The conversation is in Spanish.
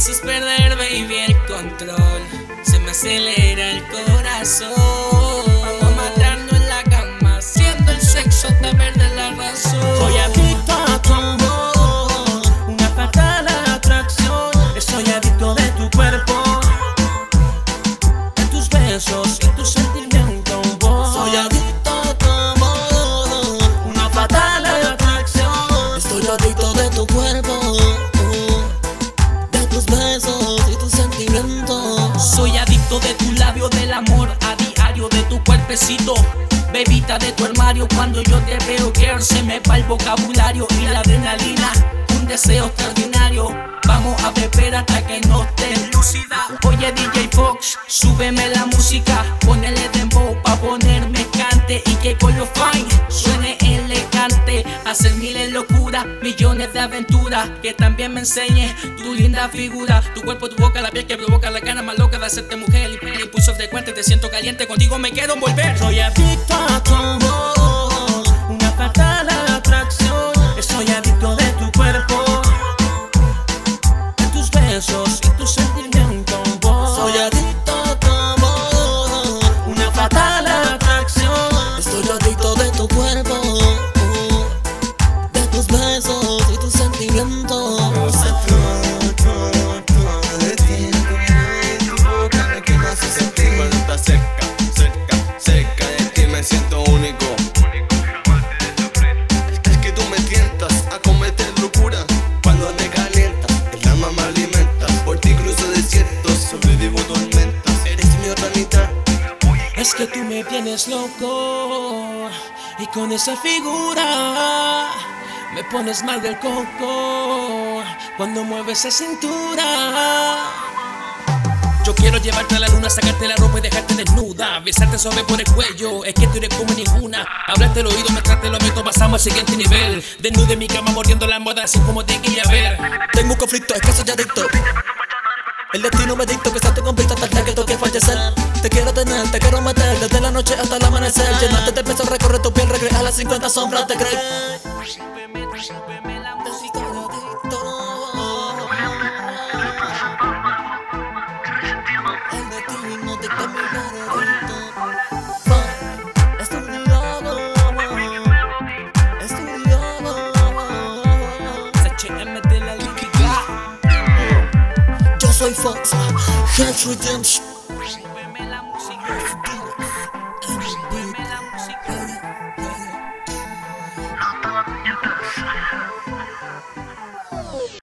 haces perder, baby, el control. Se me acelera el corazón. Vamos a en la cama, haciendo el sexo te verde la razón. Soy adicto a tu amor, una fatal atracción. Estoy adicto de tu cuerpo, de tus besos y tus sentimientos. Tus besos y tus sentimientos. Soy adicto de tu labio, del amor a diario, de tu cuerpecito. Bebita de tu armario, cuando yo te veo, girl, se me va el vocabulario y la adrenalina. Un deseo extraordinario. Vamos a beber hasta que no estés lúcida. Oye, DJ Fox, súbeme la música. Ponele dembow pa' ponerme cante y que con los fine suene elegante. Hacer miles locuras, millones de aventuras. Que también me enseñe tu linda figura. Tu cuerpo, tu boca, la piel que provoca la gana más loca de hacerte mujer. El impulso frecuente, te siento caliente. Contigo me quiero volver. Soy adicto a tu Eres mi otra mitad. Es que tú me tienes loco y con esa figura me pones mal del coco cuando mueves esa cintura. Yo quiero llevarte a la luna, sacarte la ropa y dejarte desnuda. Besarte suave por el cuello, es que tú eres como ninguna. Hablarte el oído, mezclarte lo meto, pasamos al siguiente nivel. Desnude en mi cama, mordiendo la almohada, así como te quería ver. Tengo un conflicto, es que soy adicto. El destino me dictó que estás tu conflicto hasta que toque fallecer. Te quiero tener, te quiero meter desde la noche hasta el amanecer. Llenarte de peso, recorrer tu piel, regresar a las 50 sombras, te crees. soy Fox, Hatch Redemption.